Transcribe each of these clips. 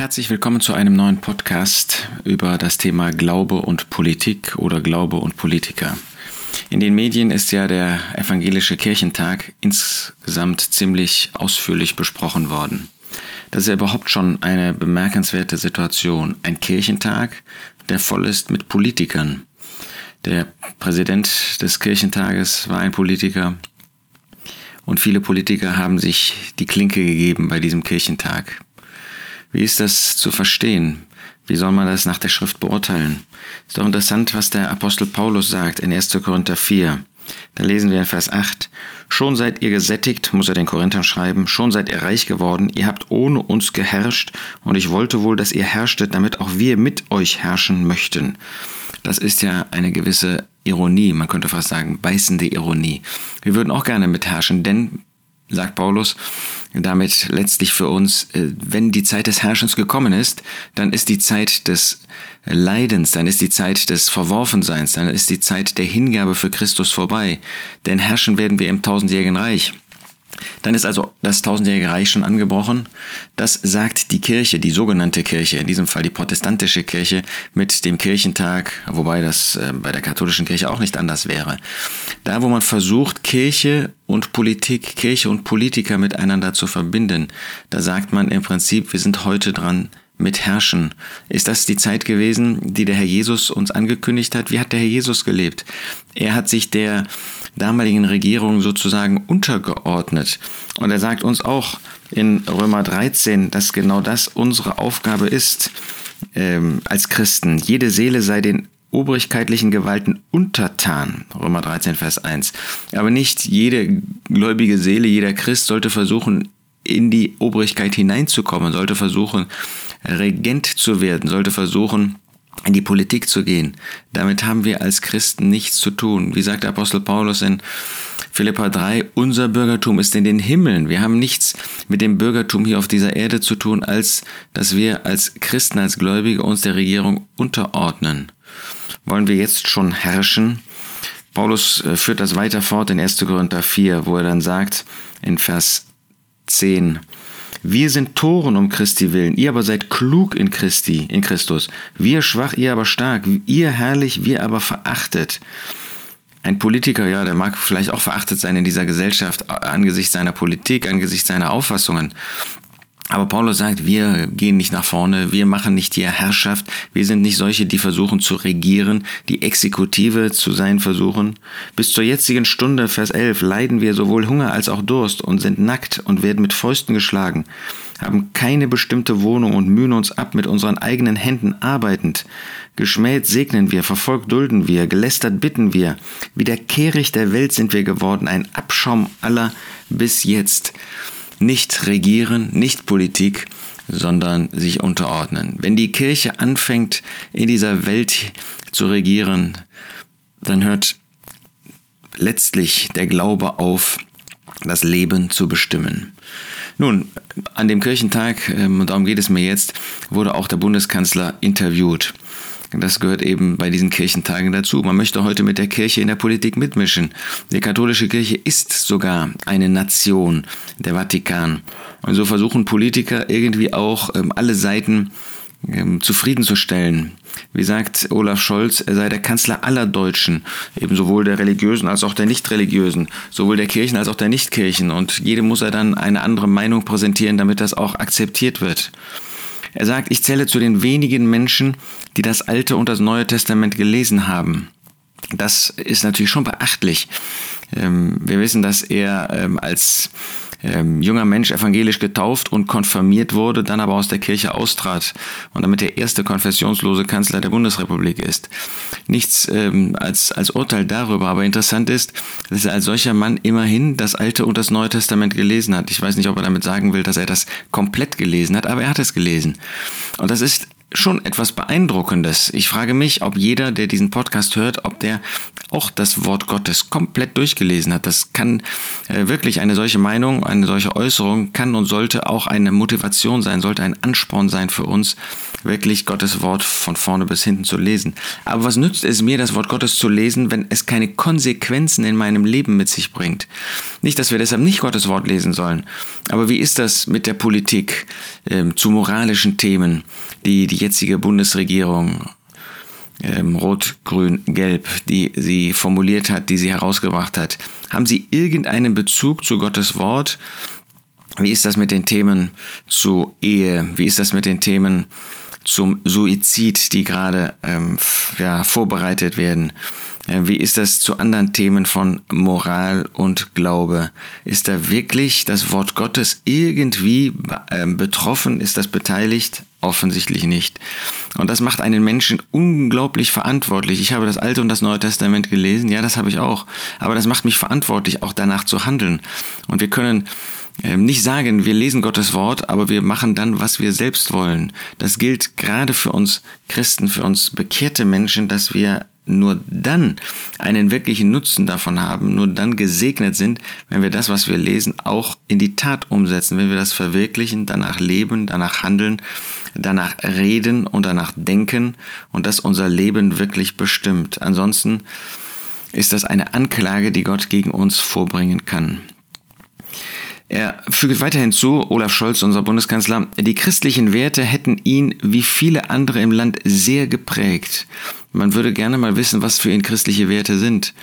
Herzlich willkommen zu einem neuen Podcast über das Thema Glaube und Politik oder Glaube und Politiker. In den Medien ist ja der evangelische Kirchentag insgesamt ziemlich ausführlich besprochen worden. Das ist ja überhaupt schon eine bemerkenswerte Situation. Ein Kirchentag, der voll ist mit Politikern. Der Präsident des Kirchentages war ein Politiker und viele Politiker haben sich die Klinke gegeben bei diesem Kirchentag. Wie ist das zu verstehen? Wie soll man das nach der Schrift beurteilen? Ist doch interessant, was der Apostel Paulus sagt in 1. Korinther 4. Da lesen wir in Vers 8, Schon seid ihr gesättigt, muss er den Korinthern schreiben, schon seid ihr reich geworden, ihr habt ohne uns geherrscht, und ich wollte wohl, dass ihr herrschtet, damit auch wir mit euch herrschen möchten. Das ist ja eine gewisse Ironie, man könnte fast sagen, beißende Ironie. Wir würden auch gerne mitherrschen, denn sagt Paulus, damit letztlich für uns, äh, wenn die Zeit des Herrschens gekommen ist, dann ist die Zeit des Leidens, dann ist die Zeit des Verworfenseins, dann ist die Zeit der Hingabe für Christus vorbei. Denn herrschen werden wir im tausendjährigen Reich. Dann ist also das tausendjährige Reich schon angebrochen. Das sagt die Kirche, die sogenannte Kirche, in diesem Fall die protestantische Kirche mit dem Kirchentag, wobei das äh, bei der katholischen Kirche auch nicht anders wäre. Da, wo man versucht, Kirche und Politik, Kirche und Politiker miteinander zu verbinden, da sagt man im Prinzip, wir sind heute dran, mit Herrschen. Ist das die Zeit gewesen, die der Herr Jesus uns angekündigt hat? Wie hat der Herr Jesus gelebt? Er hat sich der damaligen Regierung sozusagen untergeordnet. Und er sagt uns auch in Römer 13, dass genau das unsere Aufgabe ist ähm, als Christen. Jede Seele sei den obrigkeitlichen Gewalten untertan. Römer 13, Vers 1. Aber nicht jede gläubige Seele, jeder Christ sollte versuchen, in die Obrigkeit hineinzukommen, sollte versuchen, Regent zu werden, sollte versuchen, in die Politik zu gehen. Damit haben wir als Christen nichts zu tun. Wie sagt der Apostel Paulus in Philippa 3, unser Bürgertum ist in den Himmeln. Wir haben nichts mit dem Bürgertum hier auf dieser Erde zu tun, als dass wir als Christen, als Gläubige uns der Regierung unterordnen. Wollen wir jetzt schon herrschen? Paulus äh, führt das weiter fort in 1. Korinther 4, wo er dann sagt, in Vers 10, wir sind Toren um Christi willen, ihr aber seid klug in Christi, in Christus. Wir schwach, ihr aber stark, ihr herrlich, wir aber verachtet. Ein Politiker, ja, der mag vielleicht auch verachtet sein in dieser Gesellschaft angesichts seiner Politik, angesichts seiner Auffassungen. Aber Paulus sagt, wir gehen nicht nach vorne, wir machen nicht die Herrschaft, wir sind nicht solche, die versuchen zu regieren, die Exekutive zu sein versuchen. Bis zur jetzigen Stunde, Vers 11, leiden wir sowohl Hunger als auch Durst und sind nackt und werden mit Fäusten geschlagen, haben keine bestimmte Wohnung und mühen uns ab mit unseren eigenen Händen arbeitend. Geschmäht segnen wir, verfolgt dulden wir, gelästert bitten wir. Wie der Kehricht der Welt sind wir geworden, ein Abschaum aller bis jetzt nicht regieren, nicht Politik, sondern sich unterordnen. Wenn die Kirche anfängt, in dieser Welt zu regieren, dann hört letztlich der Glaube auf, das Leben zu bestimmen. Nun, an dem Kirchentag, ähm, und darum geht es mir jetzt, wurde auch der Bundeskanzler interviewt. Das gehört eben bei diesen Kirchentagen dazu. Man möchte heute mit der Kirche in der Politik mitmischen. Die katholische Kirche ist sogar eine Nation, der Vatikan. Und so versuchen Politiker irgendwie auch ähm, alle Seiten ähm, zufriedenzustellen. Wie sagt Olaf Scholz, er sei der Kanzler aller Deutschen, eben sowohl der religiösen als auch der nicht religiösen, sowohl der Kirchen als auch der Nichtkirchen. Und jedem muss er dann eine andere Meinung präsentieren, damit das auch akzeptiert wird. Er sagt, ich zähle zu den wenigen Menschen, die das Alte und das Neue Testament gelesen haben. Das ist natürlich schon beachtlich. Ähm, wir wissen, dass er ähm, als ähm, junger Mensch evangelisch getauft und konfirmiert wurde, dann aber aus der Kirche austrat und damit der erste konfessionslose Kanzler der Bundesrepublik ist. Nichts ähm, als, als Urteil darüber, aber interessant ist, dass er als solcher Mann immerhin das Alte und das Neue Testament gelesen hat. Ich weiß nicht, ob er damit sagen will, dass er das komplett gelesen hat, aber er hat es gelesen. Und das ist schon etwas Beeindruckendes. Ich frage mich, ob jeder, der diesen Podcast hört, ob der auch das Wort Gottes komplett durchgelesen hat. Das kann äh, wirklich eine solche Meinung, eine solche Äußerung kann und sollte auch eine Motivation sein, sollte ein Ansporn sein für uns, wirklich Gottes Wort von vorne bis hinten zu lesen. Aber was nützt es mir, das Wort Gottes zu lesen, wenn es keine Konsequenzen in meinem Leben mit sich bringt? Nicht, dass wir deshalb nicht Gottes Wort lesen sollen. Aber wie ist das mit der Politik, äh, zu moralischen Themen, die die jetzige Bundesregierung ähm, Rot, Grün, Gelb, die sie formuliert hat, die sie herausgebracht hat, haben sie irgendeinen Bezug zu Gottes Wort? Wie ist das mit den Themen zu Ehe? Wie ist das mit den Themen zum Suizid, die gerade ähm, ja, vorbereitet werden? Äh, wie ist das zu anderen Themen von Moral und Glaube? Ist da wirklich das Wort Gottes irgendwie ähm, betroffen? Ist das beteiligt? Offensichtlich nicht. Und das macht einen Menschen unglaublich verantwortlich. Ich habe das Alte und das Neue Testament gelesen, ja, das habe ich auch. Aber das macht mich verantwortlich, auch danach zu handeln. Und wir können ähm, nicht sagen, wir lesen Gottes Wort, aber wir machen dann, was wir selbst wollen. Das gilt gerade für uns Christen, für uns bekehrte Menschen, dass wir nur dann einen wirklichen Nutzen davon haben, nur dann gesegnet sind, wenn wir das, was wir lesen, auch in die Tat umsetzen, wenn wir das verwirklichen, danach leben, danach handeln, danach reden und danach denken und das unser Leben wirklich bestimmt. Ansonsten ist das eine Anklage, die Gott gegen uns vorbringen kann. Er fügt weiterhin zu, Olaf Scholz, unser Bundeskanzler, die christlichen Werte hätten ihn wie viele andere im Land sehr geprägt. Man würde gerne mal wissen, was für ihn christliche Werte sind.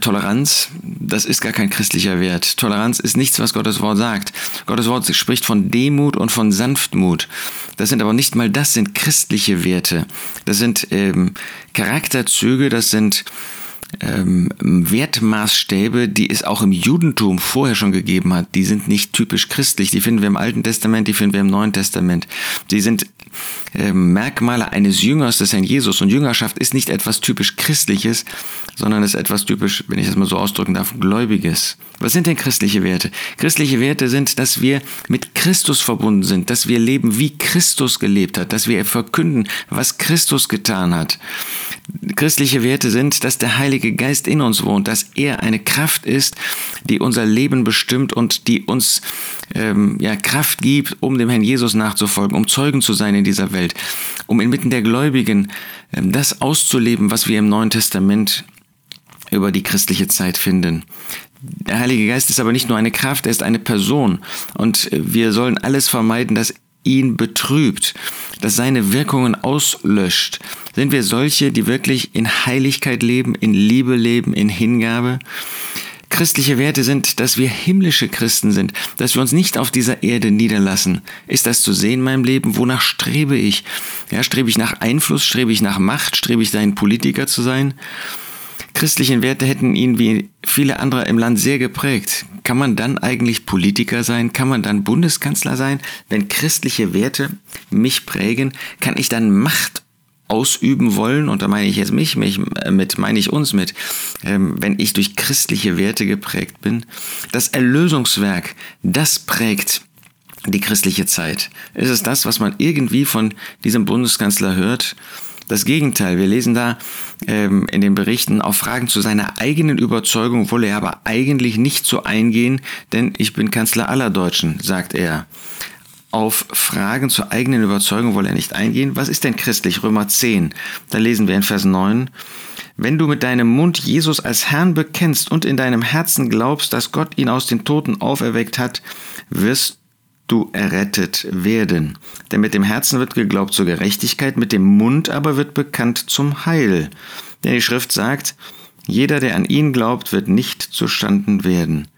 Toleranz, das ist gar kein christlicher Wert. Toleranz ist nichts, was Gottes Wort sagt. Gottes Wort spricht von Demut und von Sanftmut. Das sind aber nicht mal das sind christliche Werte. Das sind ähm, Charakterzüge, das sind ähm, Wertmaßstäbe, die es auch im Judentum vorher schon gegeben hat, die sind nicht typisch christlich. Die finden wir im Alten Testament, die finden wir im Neuen Testament. Die sind äh, Merkmale eines Jüngers des Herrn Jesus. Und Jüngerschaft ist nicht etwas typisch Christliches, sondern ist etwas typisch, wenn ich das mal so ausdrücken darf, Gläubiges. Was sind denn christliche Werte? Christliche Werte sind, dass wir mit Christus verbunden sind, dass wir leben, wie Christus gelebt hat, dass wir verkünden, was Christus getan hat. Christliche Werte sind, dass der Heilige Geist in uns wohnt, dass er eine Kraft ist, die unser Leben bestimmt und die uns ähm, ja, Kraft gibt, um dem Herrn Jesus nachzufolgen, um Zeugen zu sein in dieser Welt, um inmitten der Gläubigen ähm, das auszuleben, was wir im Neuen Testament über die christliche Zeit finden. Der Heilige Geist ist aber nicht nur eine Kraft, er ist eine Person. Und wir sollen alles vermeiden, das ihn betrübt, das seine Wirkungen auslöscht. Sind wir solche, die wirklich in Heiligkeit leben, in Liebe leben, in Hingabe? Christliche Werte sind, dass wir himmlische Christen sind, dass wir uns nicht auf dieser Erde niederlassen. Ist das zu sehen in meinem Leben? Wonach strebe ich? Ja, strebe ich nach Einfluss? Strebe ich nach Macht? Strebe ich dahin, Politiker zu sein? Christliche Werte hätten ihn wie viele andere im Land sehr geprägt. Kann man dann eigentlich Politiker sein? Kann man dann Bundeskanzler sein? Wenn christliche Werte mich prägen, kann ich dann Macht ausüben wollen, und da meine ich jetzt mich, mich äh, mit, meine ich uns mit, ähm, wenn ich durch christliche Werte geprägt bin. Das Erlösungswerk, das prägt die christliche Zeit. Ist es das, was man irgendwie von diesem Bundeskanzler hört? Das Gegenteil, wir lesen da ähm, in den Berichten auf Fragen zu seiner eigenen Überzeugung wolle er aber eigentlich nicht so eingehen, denn ich bin Kanzler aller Deutschen, sagt er. Auf Fragen zur eigenen Überzeugung wolle er nicht eingehen. Was ist denn christlich? Römer 10. Da lesen wir in Vers 9. Wenn du mit deinem Mund Jesus als Herrn bekennst und in deinem Herzen glaubst, dass Gott ihn aus den Toten auferweckt hat, wirst du errettet werden. Denn mit dem Herzen wird geglaubt zur Gerechtigkeit, mit dem Mund aber wird bekannt zum Heil. Denn die Schrift sagt, jeder, der an ihn glaubt, wird nicht zustanden werden.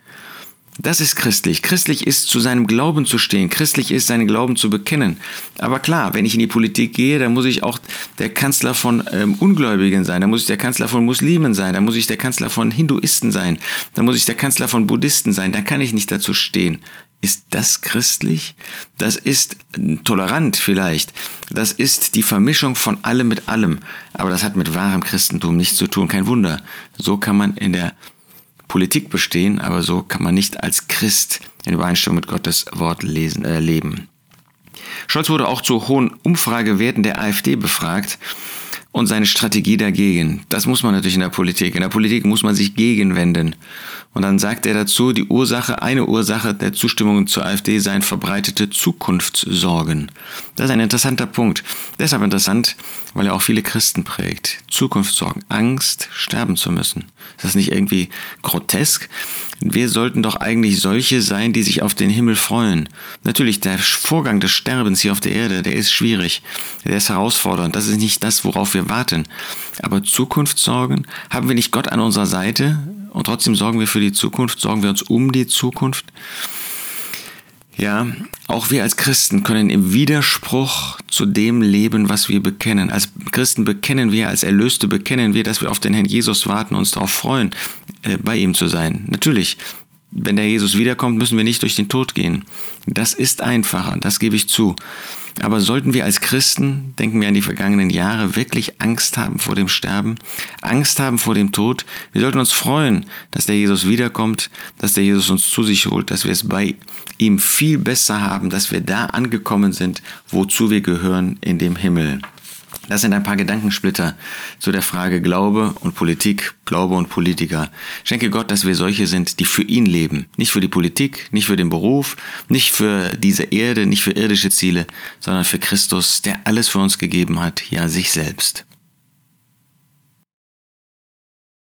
Das ist christlich. Christlich ist, zu seinem Glauben zu stehen. Christlich ist, seinen Glauben zu bekennen. Aber klar, wenn ich in die Politik gehe, dann muss ich auch der Kanzler von ähm, Ungläubigen sein. Da muss ich der Kanzler von Muslimen sein. Da muss ich der Kanzler von Hinduisten sein. Da muss ich der Kanzler von Buddhisten sein. Da kann ich nicht dazu stehen. Ist das christlich? Das ist tolerant vielleicht. Das ist die Vermischung von allem mit allem. Aber das hat mit wahrem Christentum nichts zu tun. Kein Wunder. So kann man in der Politik bestehen, aber so kann man nicht als Christ in Übereinstimmung mit Gottes Wort lesen, äh, leben. Scholz wurde auch zu hohen Umfragewerten der AfD befragt und seine Strategie dagegen. Das muss man natürlich in der Politik. In der Politik muss man sich gegenwenden. Und dann sagt er dazu, die Ursache, eine Ursache der Zustimmung zur AfD seien verbreitete Zukunftssorgen. Das ist ein interessanter Punkt. Deshalb interessant, weil er auch viele Christen prägt. Zukunftssorgen, Angst, sterben zu müssen. Ist das nicht irgendwie grotesk? Wir sollten doch eigentlich solche sein, die sich auf den Himmel freuen. Natürlich, der Vorgang des Sterbens hier auf der Erde, der ist schwierig, der ist herausfordernd. Das ist nicht das, worauf wir warten. Aber Zukunftssorgen, haben wir nicht Gott an unserer Seite und trotzdem sorgen wir für die Zukunft, sorgen wir uns um die Zukunft? Ja, auch wir als Christen können im Widerspruch zu dem leben, was wir bekennen. Als Christen bekennen wir, als Erlöste bekennen wir, dass wir auf den Herrn Jesus warten und uns darauf freuen, äh, bei ihm zu sein. Natürlich, wenn der Jesus wiederkommt, müssen wir nicht durch den Tod gehen. Das ist einfacher, das gebe ich zu. Aber sollten wir als Christen, denken wir an die vergangenen Jahre, wirklich Angst haben vor dem Sterben, Angst haben vor dem Tod? Wir sollten uns freuen, dass der Jesus wiederkommt, dass der Jesus uns zu sich holt, dass wir es bei ihm viel besser haben, dass wir da angekommen sind, wozu wir gehören in dem Himmel. Das sind ein paar Gedankensplitter zu der Frage Glaube und Politik, Glaube und Politiker. Schenke Gott, dass wir solche sind, die für ihn leben. Nicht für die Politik, nicht für den Beruf, nicht für diese Erde, nicht für irdische Ziele, sondern für Christus, der alles für uns gegeben hat, ja sich selbst.